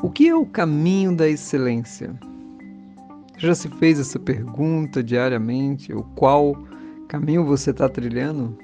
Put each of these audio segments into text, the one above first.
O que é o caminho da excelência? Já se fez essa pergunta diariamente? O qual caminho você está trilhando?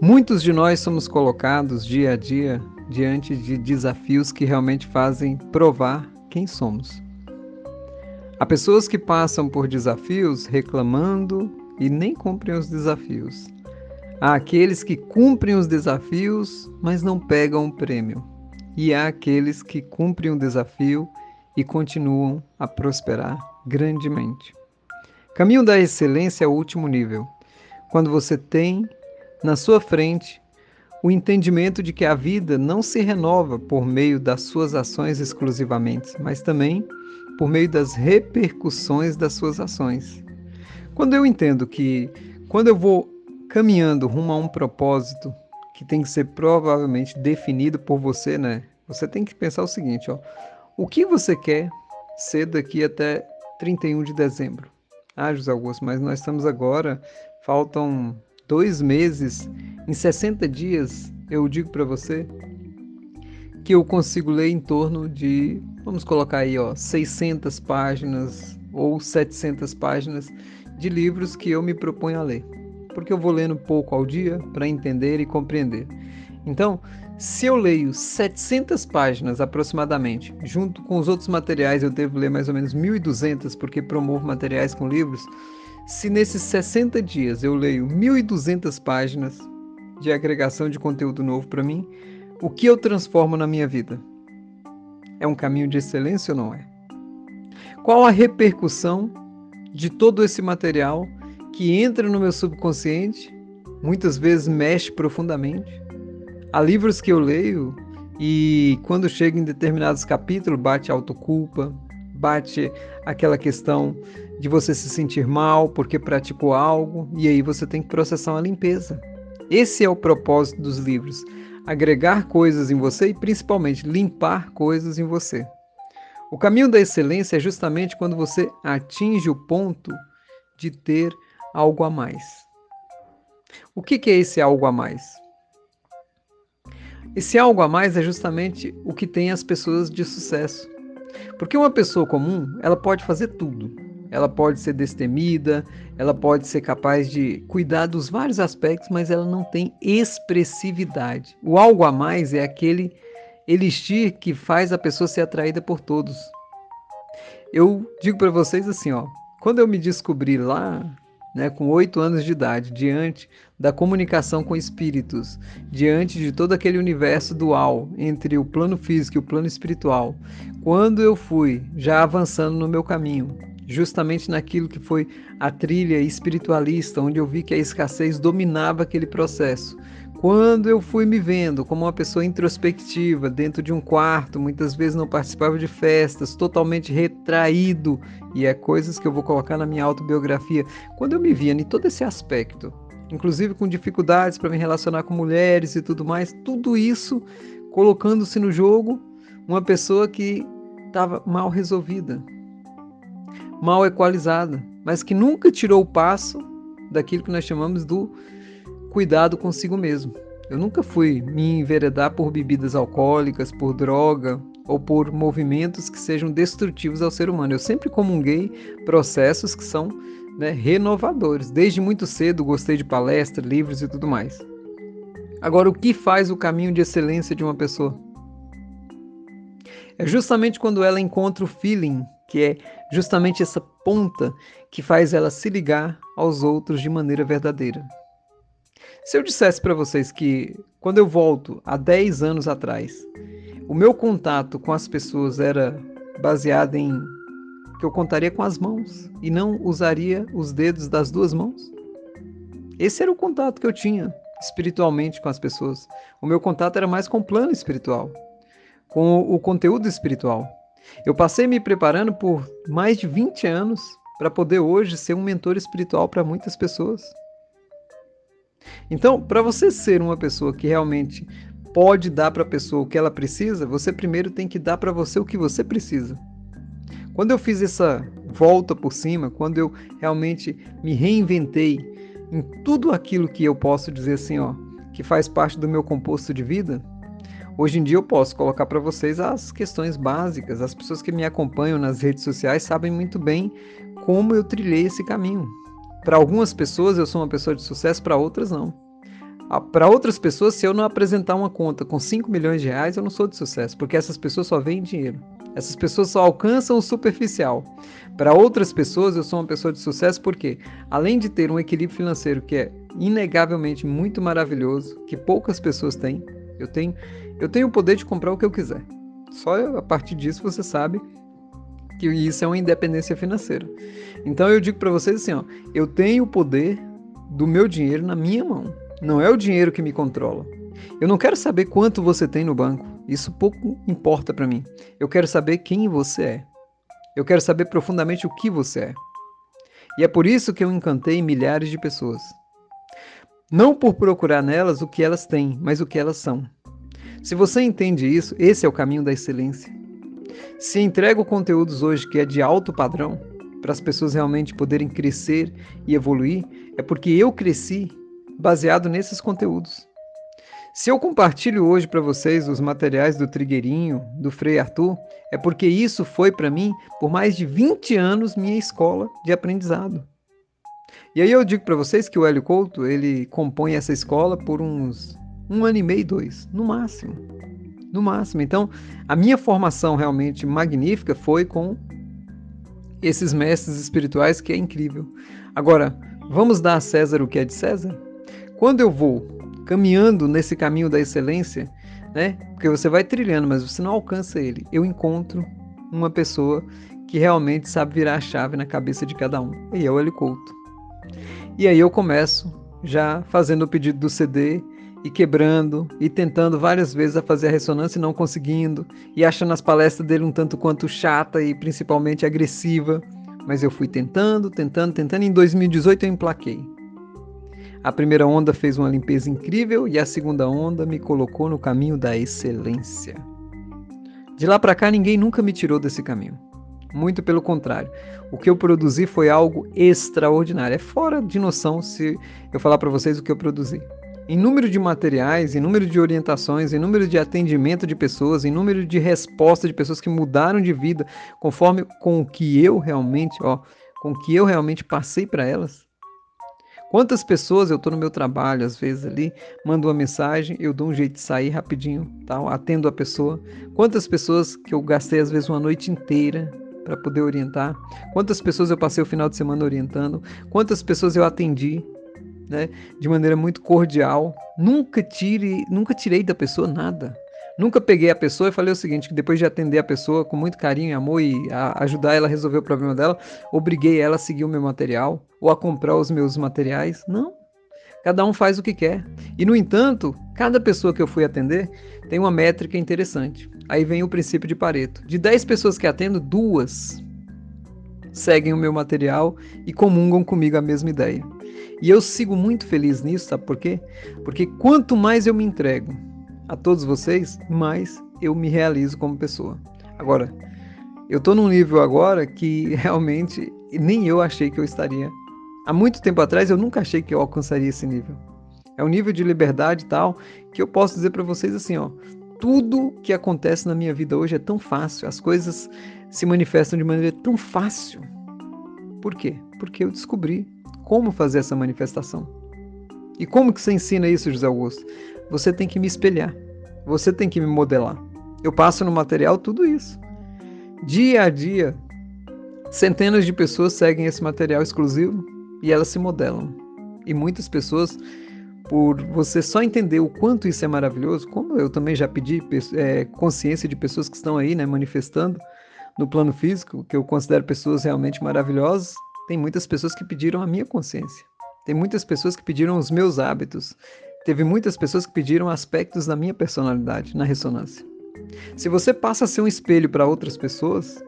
Muitos de nós somos colocados dia a dia diante de desafios que realmente fazem provar quem somos. Há pessoas que passam por desafios reclamando e nem cumprem os desafios. Há aqueles que cumprem os desafios, mas não pegam o prêmio e há aqueles que cumprem o desafio e continuam a prosperar grandemente. Caminho da excelência é o último nível, quando você tem na sua frente o entendimento de que a vida não se renova por meio das suas ações exclusivamente, mas também por meio das repercussões das suas ações. Quando eu entendo que quando eu vou caminhando rumo a um propósito, que tem que ser provavelmente definido por você, né? Você tem que pensar o seguinte, ó. O que você quer ser daqui até 31 de dezembro? Ah, José Augusto, mas nós estamos agora, faltam dois meses, em 60 dias, eu digo para você que eu consigo ler em torno de, vamos colocar aí, ó, 600 páginas ou 700 páginas de livros que eu me proponho a ler porque eu vou lendo pouco ao dia para entender e compreender. Então, se eu leio 700 páginas aproximadamente, junto com os outros materiais eu devo ler mais ou menos 1.200, porque promovo materiais com livros. Se nesses 60 dias eu leio 1.200 páginas de agregação de conteúdo novo para mim, o que eu transformo na minha vida? É um caminho de excelência ou não é? Qual a repercussão de todo esse material que entra no meu subconsciente, muitas vezes mexe profundamente. Há livros que eu leio e quando chega em determinados capítulos bate autoculpa, bate aquela questão de você se sentir mal porque praticou algo e aí você tem que processar uma limpeza. Esse é o propósito dos livros: agregar coisas em você e principalmente limpar coisas em você. O caminho da excelência é justamente quando você atinge o ponto de ter algo a mais. O que, é esse algo a mais? Esse algo a mais é justamente o que tem as pessoas de sucesso. Porque uma pessoa comum, ela pode fazer tudo. Ela pode ser destemida, ela pode ser capaz de cuidar dos vários aspectos, mas ela não tem expressividade. O algo a mais é aquele elixir que faz a pessoa ser atraída por todos. Eu digo para vocês assim, ó, quando eu me descobri lá né, com oito anos de idade, diante da comunicação com espíritos, diante de todo aquele universo dual entre o plano físico e o plano espiritual, quando eu fui já avançando no meu caminho, justamente naquilo que foi a trilha espiritualista, onde eu vi que a escassez dominava aquele processo, quando eu fui me vendo como uma pessoa introspectiva, dentro de um quarto, muitas vezes não participava de festas, totalmente retraído, e é coisas que eu vou colocar na minha autobiografia, quando eu me via em todo esse aspecto, inclusive com dificuldades para me relacionar com mulheres e tudo mais, tudo isso colocando-se no jogo uma pessoa que estava mal resolvida, mal equalizada, mas que nunca tirou o passo daquilo que nós chamamos do cuidado consigo mesmo. Eu nunca fui me enveredar por bebidas alcoólicas, por droga ou por movimentos que sejam destrutivos ao ser humano. Eu sempre comunguei processos que são né, renovadores. Desde muito cedo gostei de palestras, livros e tudo mais. Agora, o que faz o caminho de excelência de uma pessoa? É justamente quando ela encontra o feeling, que é justamente essa ponta que faz ela se ligar aos outros de maneira verdadeira. Se eu dissesse para vocês que quando eu volto há 10 anos atrás, o meu contato com as pessoas era baseado em que eu contaria com as mãos e não usaria os dedos das duas mãos? Esse era o contato que eu tinha espiritualmente com as pessoas. O meu contato era mais com o plano espiritual, com o conteúdo espiritual. Eu passei me preparando por mais de 20 anos para poder hoje ser um mentor espiritual para muitas pessoas. Então, para você ser uma pessoa que realmente pode dar para a pessoa o que ela precisa, você primeiro tem que dar para você o que você precisa. Quando eu fiz essa volta por cima, quando eu realmente me reinventei em tudo aquilo que eu posso dizer assim, ó, que faz parte do meu composto de vida, Hoje em dia eu posso colocar para vocês as questões básicas. As pessoas que me acompanham nas redes sociais sabem muito bem como eu trilhei esse caminho. Para algumas pessoas eu sou uma pessoa de sucesso, para outras não. Ah, para outras pessoas, se eu não apresentar uma conta com 5 milhões de reais, eu não sou de sucesso, porque essas pessoas só veem dinheiro. Essas pessoas só alcançam o superficial. Para outras pessoas, eu sou uma pessoa de sucesso porque, além de ter um equilíbrio financeiro que é inegavelmente muito maravilhoso, que poucas pessoas têm, eu tenho, eu tenho o poder de comprar o que eu quiser. Só a partir disso você sabe que isso é uma independência financeira. Então eu digo para vocês assim, ó, eu tenho o poder do meu dinheiro na minha mão. Não é o dinheiro que me controla. Eu não quero saber quanto você tem no banco. Isso pouco importa para mim. Eu quero saber quem você é. Eu quero saber profundamente o que você é. E é por isso que eu encantei milhares de pessoas. Não por procurar nelas o que elas têm, mas o que elas são. Se você entende isso, esse é o caminho da excelência. Se entrego conteúdos hoje que é de alto padrão, para as pessoas realmente poderem crescer e evoluir, é porque eu cresci baseado nesses conteúdos. Se eu compartilho hoje para vocês os materiais do Trigueirinho, do Frei Arthur, é porque isso foi para mim, por mais de 20 anos, minha escola de aprendizado. E aí eu digo para vocês que o Hélio Couto, ele compõe essa escola por uns um ano e meio, dois, no máximo. No máximo. Então, a minha formação realmente magnífica foi com esses mestres espirituais, que é incrível. Agora, vamos dar a César o que é de César? Quando eu vou caminhando nesse caminho da excelência, né? Porque você vai trilhando, mas você não alcança ele. Eu encontro uma pessoa que realmente sabe virar a chave na cabeça de cada um. E é o Eli Couto. E aí eu começo já fazendo o pedido do CD e quebrando e tentando várias vezes a fazer a ressonância e não conseguindo e achando as palestras dele um tanto quanto chata e principalmente agressiva, mas eu fui tentando, tentando, tentando e em 2018 eu emplaquei. A primeira onda fez uma limpeza incrível e a segunda onda me colocou no caminho da excelência. De lá para cá, ninguém nunca me tirou desse caminho. Muito pelo contrário. O que eu produzi foi algo extraordinário. É fora de noção se eu falar para vocês o que eu produzi. Em número de materiais, em número de orientações, em número de atendimento de pessoas, em número de resposta de pessoas que mudaram de vida conforme com o que eu realmente, ó, com o que eu realmente passei para elas, Quantas pessoas eu estou no meu trabalho, às vezes ali, mando uma mensagem, eu dou um jeito de sair rapidinho, tal, atendo a pessoa. Quantas pessoas que eu gastei às vezes uma noite inteira para poder orientar? Quantas pessoas eu passei o final de semana orientando? Quantas pessoas eu atendi, né, de maneira muito cordial? Nunca tire, nunca tirei da pessoa nada. Nunca peguei a pessoa e falei o seguinte, que depois de atender a pessoa com muito carinho e amor e a ajudar ela a resolver o problema dela, obriguei ela a seguir o meu material ou a comprar os meus materiais. Não. Cada um faz o que quer. E no entanto, cada pessoa que eu fui atender tem uma métrica interessante. Aí vem o princípio de Pareto. De 10 pessoas que atendo, duas seguem o meu material e comungam comigo a mesma ideia. E eu sigo muito feliz nisso, sabe por quê? Porque quanto mais eu me entrego, a todos vocês, mais eu me realizo como pessoa. Agora, eu estou num nível agora que realmente nem eu achei que eu estaria. Há muito tempo atrás eu nunca achei que eu alcançaria esse nível. É um nível de liberdade tal que eu posso dizer para vocês assim, ó, tudo que acontece na minha vida hoje é tão fácil, as coisas se manifestam de maneira tão fácil. Por quê? Porque eu descobri como fazer essa manifestação. E como que você ensina isso, José Augusto? Você tem que me espelhar. Você tem que me modelar. Eu passo no material tudo isso. Dia a dia, centenas de pessoas seguem esse material exclusivo e elas se modelam. E muitas pessoas, por você só entender o quanto isso é maravilhoso, como eu também já pedi é, consciência de pessoas que estão aí, né, manifestando no plano físico, que eu considero pessoas realmente maravilhosas, tem muitas pessoas que pediram a minha consciência. Tem muitas pessoas que pediram os meus hábitos. Teve muitas pessoas que pediram aspectos da minha personalidade na ressonância. Se você passa a ser um espelho para outras pessoas,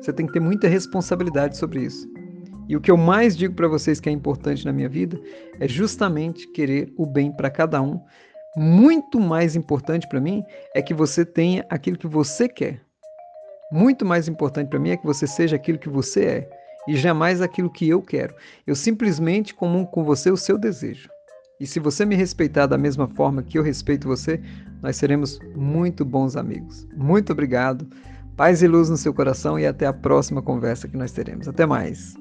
você tem que ter muita responsabilidade sobre isso. E o que eu mais digo para vocês que é importante na minha vida é justamente querer o bem para cada um. Muito mais importante para mim é que você tenha aquilo que você quer. Muito mais importante para mim é que você seja aquilo que você é e jamais aquilo que eu quero. Eu simplesmente comungo com você o seu desejo. E se você me respeitar da mesma forma que eu respeito você, nós seremos muito bons amigos. Muito obrigado. Paz e luz no seu coração e até a próxima conversa que nós teremos. Até mais.